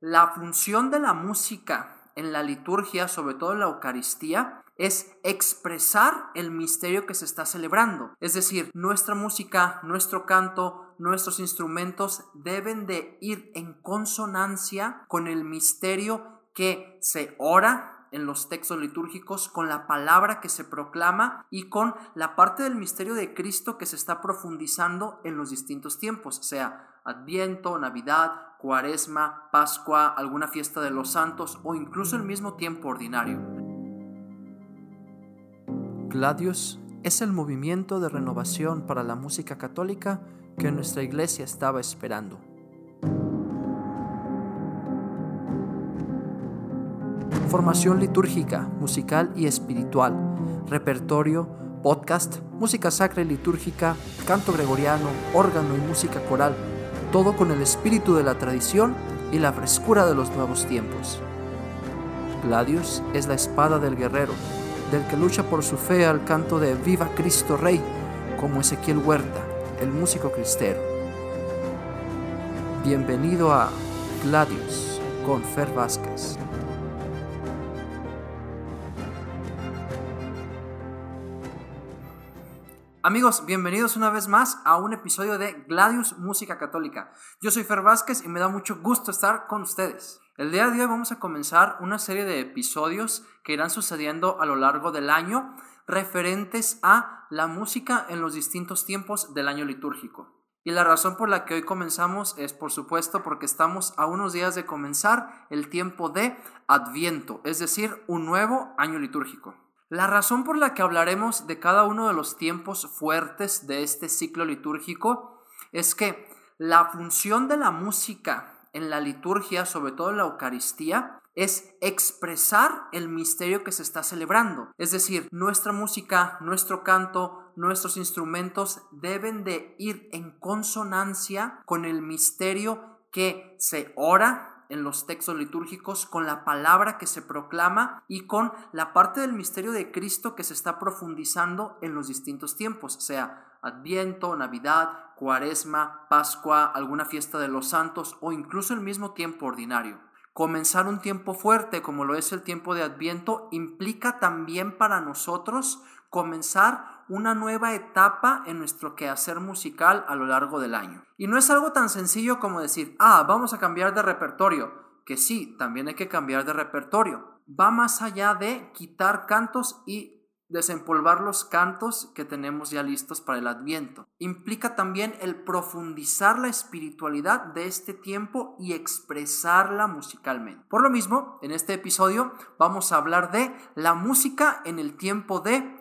La función de la música en la liturgia, sobre todo en la Eucaristía, es expresar el misterio que se está celebrando. Es decir, nuestra música, nuestro canto, nuestros instrumentos deben de ir en consonancia con el misterio que se ora en los textos litúrgicos, con la palabra que se proclama y con la parte del misterio de Cristo que se está profundizando en los distintos tiempos, sea Adviento, Navidad, Cuaresma, Pascua, alguna fiesta de los santos o incluso el mismo tiempo ordinario. Gladius es el movimiento de renovación para la música católica que nuestra iglesia estaba esperando. Formación litúrgica, musical y espiritual, repertorio, podcast, música sacra y litúrgica, canto gregoriano, órgano y música coral, todo con el espíritu de la tradición y la frescura de los nuevos tiempos. Gladius es la espada del guerrero, del que lucha por su fe al canto de Viva Cristo Rey, como Ezequiel Huerta, el músico cristero. Bienvenido a Gladius con Fer Vázquez. Amigos, bienvenidos una vez más a un episodio de Gladius Música Católica. Yo soy Fer Vázquez y me da mucho gusto estar con ustedes. El día de hoy vamos a comenzar una serie de episodios que irán sucediendo a lo largo del año referentes a la música en los distintos tiempos del año litúrgico. Y la razón por la que hoy comenzamos es, por supuesto, porque estamos a unos días de comenzar el tiempo de Adviento, es decir, un nuevo año litúrgico. La razón por la que hablaremos de cada uno de los tiempos fuertes de este ciclo litúrgico es que la función de la música en la liturgia, sobre todo en la Eucaristía, es expresar el misterio que se está celebrando. Es decir, nuestra música, nuestro canto, nuestros instrumentos deben de ir en consonancia con el misterio que se ora en los textos litúrgicos, con la palabra que se proclama y con la parte del misterio de Cristo que se está profundizando en los distintos tiempos, sea Adviento, Navidad, Cuaresma, Pascua, alguna fiesta de los santos o incluso el mismo tiempo ordinario. Comenzar un tiempo fuerte como lo es el tiempo de Adviento implica también para nosotros comenzar una nueva etapa en nuestro quehacer musical a lo largo del año. Y no es algo tan sencillo como decir, ah, vamos a cambiar de repertorio, que sí, también hay que cambiar de repertorio. Va más allá de quitar cantos y desempolvar los cantos que tenemos ya listos para el adviento. Implica también el profundizar la espiritualidad de este tiempo y expresarla musicalmente. Por lo mismo, en este episodio vamos a hablar de la música en el tiempo de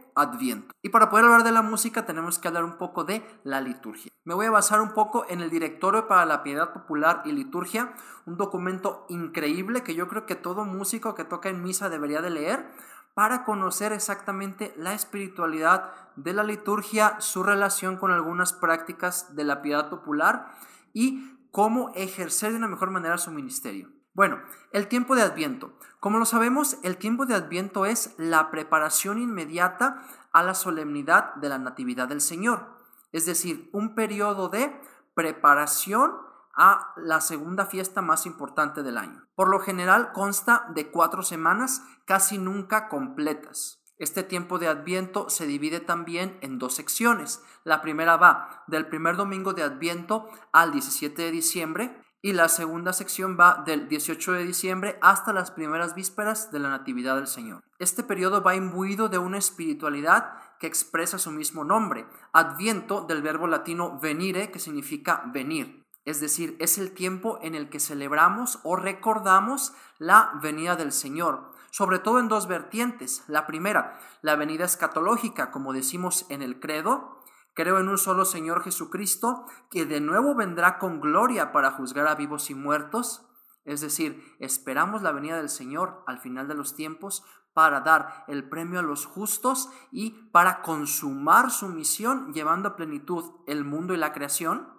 Y para poder hablar de la música tenemos que hablar un poco de la liturgia. Me voy a basar un poco en el Directorio para la Piedad Popular y Liturgia, un documento increíble que yo creo que todo músico que toca en misa debería de leer para conocer exactamente la espiritualidad de la liturgia, su relación con algunas prácticas de la piedad popular y cómo ejercer de una mejor manera su ministerio. Bueno, el tiempo de Adviento. Como lo sabemos, el tiempo de Adviento es la preparación inmediata a la solemnidad de la Natividad del Señor, es decir, un periodo de preparación a la segunda fiesta más importante del año. Por lo general consta de cuatro semanas, casi nunca completas. Este tiempo de Adviento se divide también en dos secciones. La primera va del primer domingo de Adviento al 17 de diciembre y la segunda sección va del 18 de diciembre hasta las primeras vísperas de la Natividad del Señor. Este periodo va imbuido de una espiritualidad que expresa su mismo nombre, Adviento del verbo latino venire, que significa venir. Es decir, es el tiempo en el que celebramos o recordamos la venida del Señor, sobre todo en dos vertientes. La primera, la venida escatológica, como decimos en el credo, creo en un solo Señor Jesucristo, que de nuevo vendrá con gloria para juzgar a vivos y muertos. Es decir, esperamos la venida del Señor al final de los tiempos para dar el premio a los justos y para consumar su misión llevando a plenitud el mundo y la creación.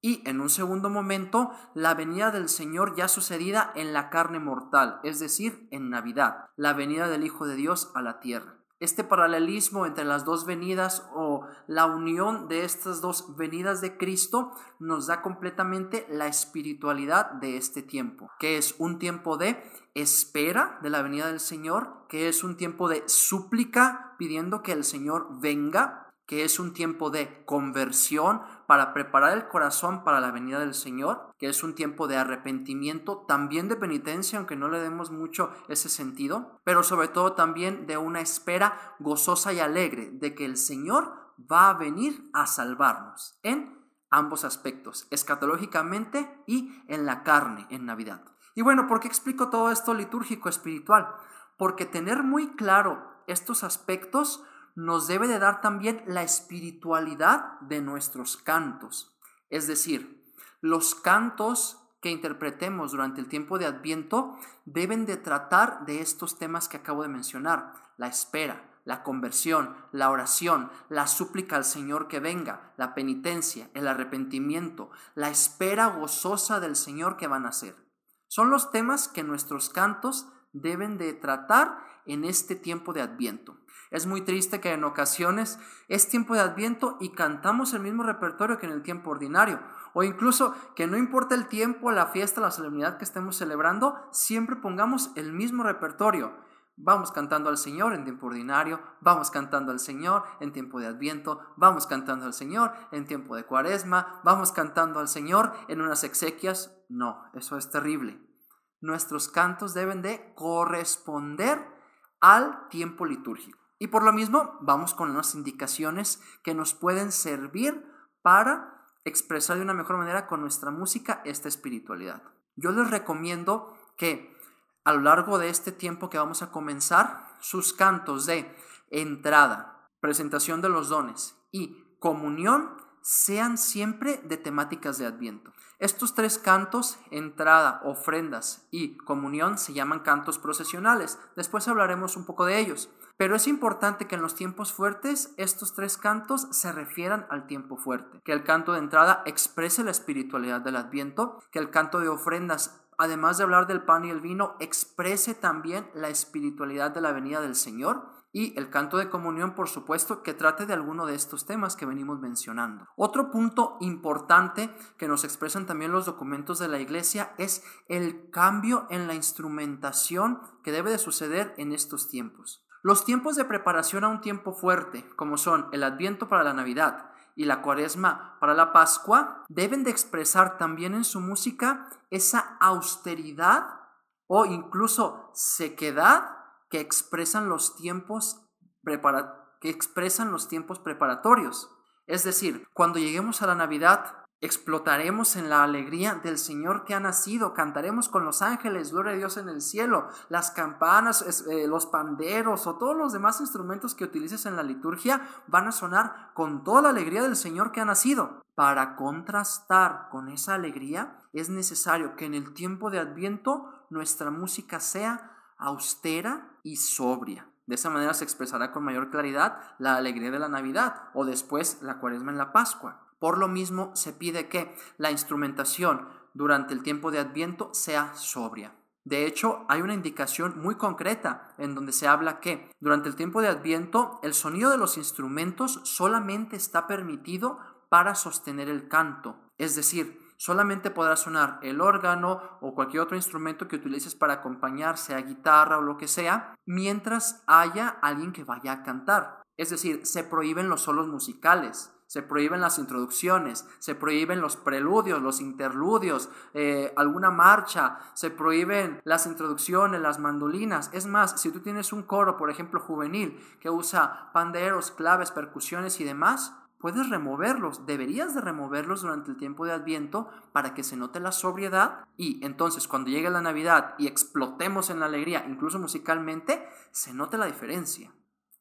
Y en un segundo momento, la venida del Señor ya sucedida en la carne mortal, es decir, en Navidad, la venida del Hijo de Dios a la tierra. Este paralelismo entre las dos venidas o la unión de estas dos venidas de Cristo nos da completamente la espiritualidad de este tiempo, que es un tiempo de espera de la venida del Señor, que es un tiempo de súplica pidiendo que el Señor venga, que es un tiempo de conversión para preparar el corazón para la venida del Señor, que es un tiempo de arrepentimiento, también de penitencia, aunque no le demos mucho ese sentido, pero sobre todo también de una espera gozosa y alegre de que el Señor va a venir a salvarnos en ambos aspectos, escatológicamente y en la carne, en Navidad. Y bueno, ¿por qué explico todo esto litúrgico espiritual? Porque tener muy claro estos aspectos nos debe de dar también la espiritualidad de nuestros cantos. Es decir, los cantos que interpretemos durante el tiempo de Adviento deben de tratar de estos temas que acabo de mencionar, la espera, la conversión, la oración, la súplica al Señor que venga, la penitencia, el arrepentimiento, la espera gozosa del Señor que van a hacer. Son los temas que nuestros cantos deben de tratar en este tiempo de Adviento. Es muy triste que en ocasiones es tiempo de Adviento y cantamos el mismo repertorio que en el tiempo ordinario. O incluso que no importa el tiempo, la fiesta, la solemnidad que estemos celebrando, siempre pongamos el mismo repertorio. Vamos cantando al Señor en tiempo ordinario, vamos cantando al Señor en tiempo de Adviento, vamos cantando al Señor en tiempo de Cuaresma, vamos cantando al Señor en unas exequias. No, eso es terrible. Nuestros cantos deben de corresponder al tiempo litúrgico. Y por lo mismo, vamos con unas indicaciones que nos pueden servir para expresar de una mejor manera con nuestra música esta espiritualidad. Yo les recomiendo que a lo largo de este tiempo que vamos a comenzar, sus cantos de entrada, presentación de los dones y comunión sean siempre de temáticas de Adviento. Estos tres cantos, entrada, ofrendas y comunión, se llaman cantos procesionales. Después hablaremos un poco de ellos. Pero es importante que en los tiempos fuertes estos tres cantos se refieran al tiempo fuerte, que el canto de entrada exprese la espiritualidad del adviento, que el canto de ofrendas, además de hablar del pan y el vino, exprese también la espiritualidad de la venida del Señor, y el canto de comunión, por supuesto, que trate de alguno de estos temas que venimos mencionando. Otro punto importante que nos expresan también los documentos de la iglesia es el cambio en la instrumentación que debe de suceder en estos tiempos. Los tiempos de preparación a un tiempo fuerte, como son el Adviento para la Navidad y la Cuaresma para la Pascua, deben de expresar también en su música esa austeridad o incluso sequedad que expresan los tiempos que expresan los tiempos preparatorios. Es decir, cuando lleguemos a la Navidad, Explotaremos en la alegría del Señor que ha nacido, cantaremos con los ángeles, gloria a Dios en el cielo, las campanas, eh, los panderos o todos los demás instrumentos que utilices en la liturgia van a sonar con toda la alegría del Señor que ha nacido. Para contrastar con esa alegría es necesario que en el tiempo de Adviento nuestra música sea austera y sobria. De esa manera se expresará con mayor claridad la alegría de la Navidad o después la cuaresma en la Pascua. Por lo mismo, se pide que la instrumentación durante el tiempo de Adviento sea sobria. De hecho, hay una indicación muy concreta en donde se habla que durante el tiempo de Adviento el sonido de los instrumentos solamente está permitido para sostener el canto. Es decir, solamente podrá sonar el órgano o cualquier otro instrumento que utilices para acompañar, sea guitarra o lo que sea, mientras haya alguien que vaya a cantar. Es decir, se prohíben los solos musicales se prohíben las introducciones, se prohíben los preludios, los interludios, eh, alguna marcha, se prohíben las introducciones, las mandolinas. Es más, si tú tienes un coro, por ejemplo, juvenil, que usa panderos, claves, percusiones y demás, puedes removerlos, deberías de removerlos durante el tiempo de Adviento para que se note la sobriedad y entonces cuando llegue la Navidad y explotemos en la alegría, incluso musicalmente, se note la diferencia.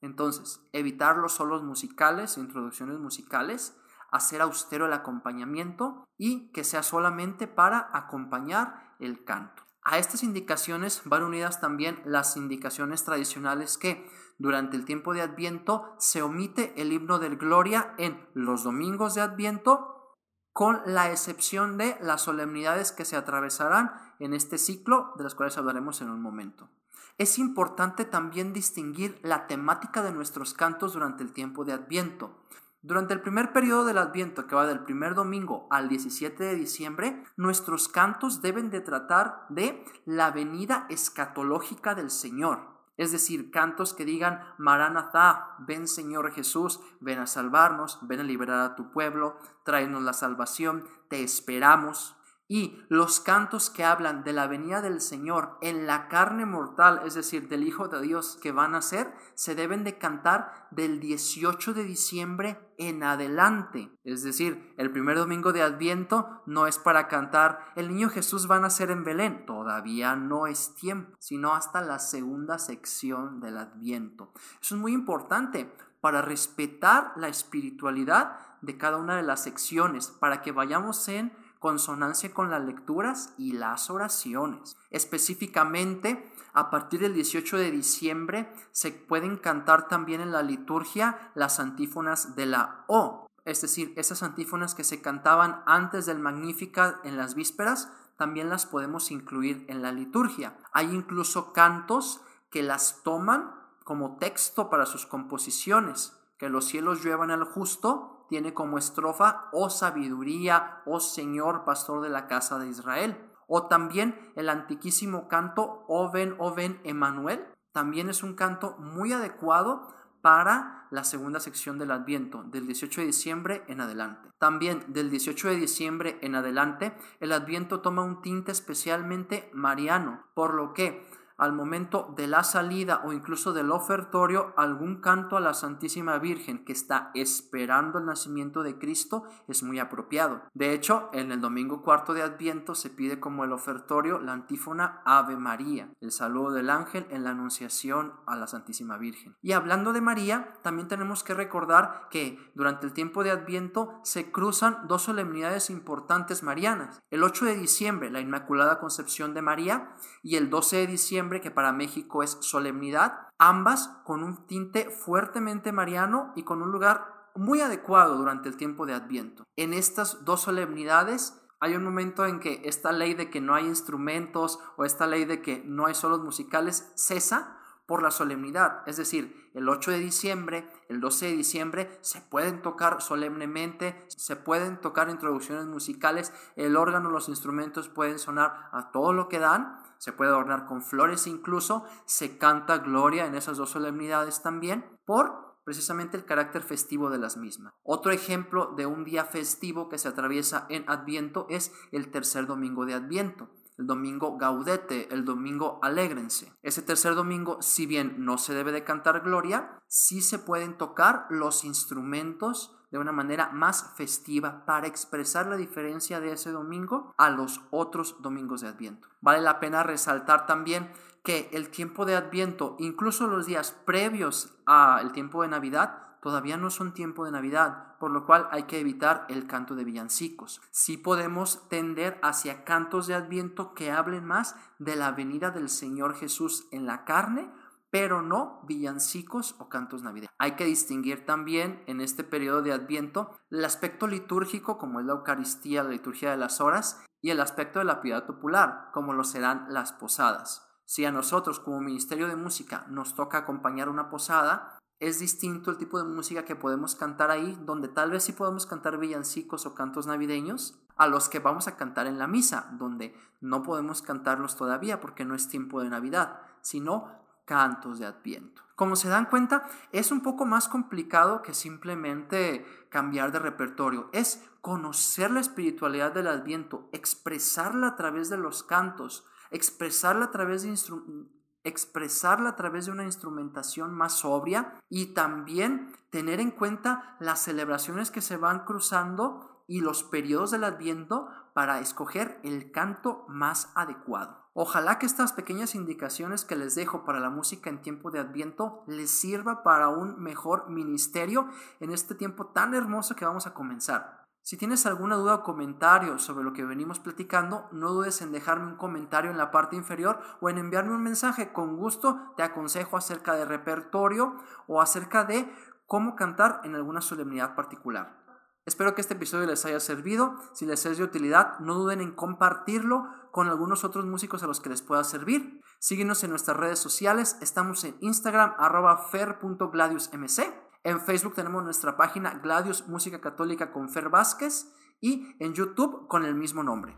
Entonces, evitar los solos musicales, introducciones musicales, hacer austero el acompañamiento y que sea solamente para acompañar el canto. A estas indicaciones van unidas también las indicaciones tradicionales que durante el tiempo de Adviento se omite el himno del Gloria en los domingos de Adviento, con la excepción de las solemnidades que se atravesarán en este ciclo, de las cuales hablaremos en un momento. Es importante también distinguir la temática de nuestros cantos durante el tiempo de Adviento. Durante el primer periodo del Adviento, que va del primer domingo al 17 de diciembre, nuestros cantos deben de tratar de la venida escatológica del Señor. Es decir, cantos que digan, Maranatha, ven Señor Jesús, ven a salvarnos, ven a liberar a tu pueblo, tráenos la salvación, te esperamos. Y los cantos que hablan de la venida del Señor en la carne mortal, es decir, del Hijo de Dios que van a ser, se deben de cantar del 18 de diciembre en adelante. Es decir, el primer domingo de Adviento no es para cantar el niño Jesús va a nacer en Belén. Todavía no es tiempo, sino hasta la segunda sección del Adviento. Eso es muy importante para respetar la espiritualidad de cada una de las secciones, para que vayamos en consonancia con las lecturas y las oraciones. Específicamente, a partir del 18 de diciembre se pueden cantar también en la liturgia las antífonas de la O, es decir, esas antífonas que se cantaban antes del Magnífica en las vísperas, también las podemos incluir en la liturgia. Hay incluso cantos que las toman como texto para sus composiciones, que los cielos lluevan al justo tiene como estrofa, oh sabiduría, oh Señor, pastor de la casa de Israel. O también el antiquísimo canto, oh ven, oh ven, Emanuel, también es un canto muy adecuado para la segunda sección del Adviento, del 18 de diciembre en adelante. También del 18 de diciembre en adelante, el Adviento toma un tinte especialmente mariano, por lo que al momento de la salida o incluso del ofertorio algún canto a la Santísima Virgen que está esperando el nacimiento de Cristo es muy apropiado. De hecho, en el domingo cuarto de Adviento se pide como el ofertorio la antífona Ave María, el saludo del ángel en la anunciación a la Santísima Virgen. Y hablando de María, también tenemos que recordar que durante el tiempo de Adviento se cruzan dos solemnidades importantes marianas. El 8 de diciembre, la Inmaculada Concepción de María, y el 12 de diciembre, que para México es solemnidad, ambas con un tinte fuertemente mariano y con un lugar muy adecuado durante el tiempo de Adviento. En estas dos solemnidades hay un momento en que esta ley de que no hay instrumentos o esta ley de que no hay solos musicales cesa por la solemnidad. Es decir, el 8 de diciembre, el 12 de diciembre se pueden tocar solemnemente, se pueden tocar introducciones musicales, el órgano, los instrumentos pueden sonar a todo lo que dan, se puede adornar con flores incluso, se canta gloria en esas dos solemnidades también, por precisamente el carácter festivo de las mismas. Otro ejemplo de un día festivo que se atraviesa en Adviento es el tercer domingo de Adviento el domingo gaudete, el domingo alégrense. Ese tercer domingo, si bien no se debe de cantar gloria, sí se pueden tocar los instrumentos de una manera más festiva para expresar la diferencia de ese domingo a los otros domingos de Adviento. Vale la pena resaltar también que el tiempo de Adviento, incluso los días previos al tiempo de Navidad, todavía no son tiempo de Navidad, por lo cual hay que evitar el canto de villancicos. Sí podemos tender hacia cantos de Adviento que hablen más de la venida del Señor Jesús en la carne, pero no villancicos o cantos navideños. Hay que distinguir también en este periodo de Adviento el aspecto litúrgico, como es la Eucaristía, la liturgia de las horas, y el aspecto de la piedad popular, como lo serán las posadas. Si a nosotros como Ministerio de Música nos toca acompañar una posada, es distinto el tipo de música que podemos cantar ahí, donde tal vez sí podemos cantar villancicos o cantos navideños, a los que vamos a cantar en la misa, donde no podemos cantarlos todavía porque no es tiempo de Navidad, sino cantos de Adviento. Como se dan cuenta, es un poco más complicado que simplemente cambiar de repertorio. Es conocer la espiritualidad del Adviento, expresarla a través de los cantos, expresarla a través de instrumentos expresarla a través de una instrumentación más sobria y también tener en cuenta las celebraciones que se van cruzando y los periodos del adviento para escoger el canto más adecuado. Ojalá que estas pequeñas indicaciones que les dejo para la música en tiempo de adviento les sirva para un mejor ministerio en este tiempo tan hermoso que vamos a comenzar. Si tienes alguna duda o comentario sobre lo que venimos platicando, no dudes en dejarme un comentario en la parte inferior o en enviarme un mensaje. Con gusto te aconsejo acerca de repertorio o acerca de cómo cantar en alguna solemnidad particular. Espero que este episodio les haya servido. Si les es de utilidad, no duden en compartirlo con algunos otros músicos a los que les pueda servir. Síguenos en nuestras redes sociales, estamos en Instagram arroba fer.gladiusmc. En Facebook tenemos nuestra página Gladius Música Católica con Fer Vázquez y en YouTube con el mismo nombre.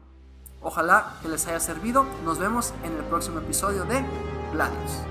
Ojalá que les haya servido. Nos vemos en el próximo episodio de Gladius.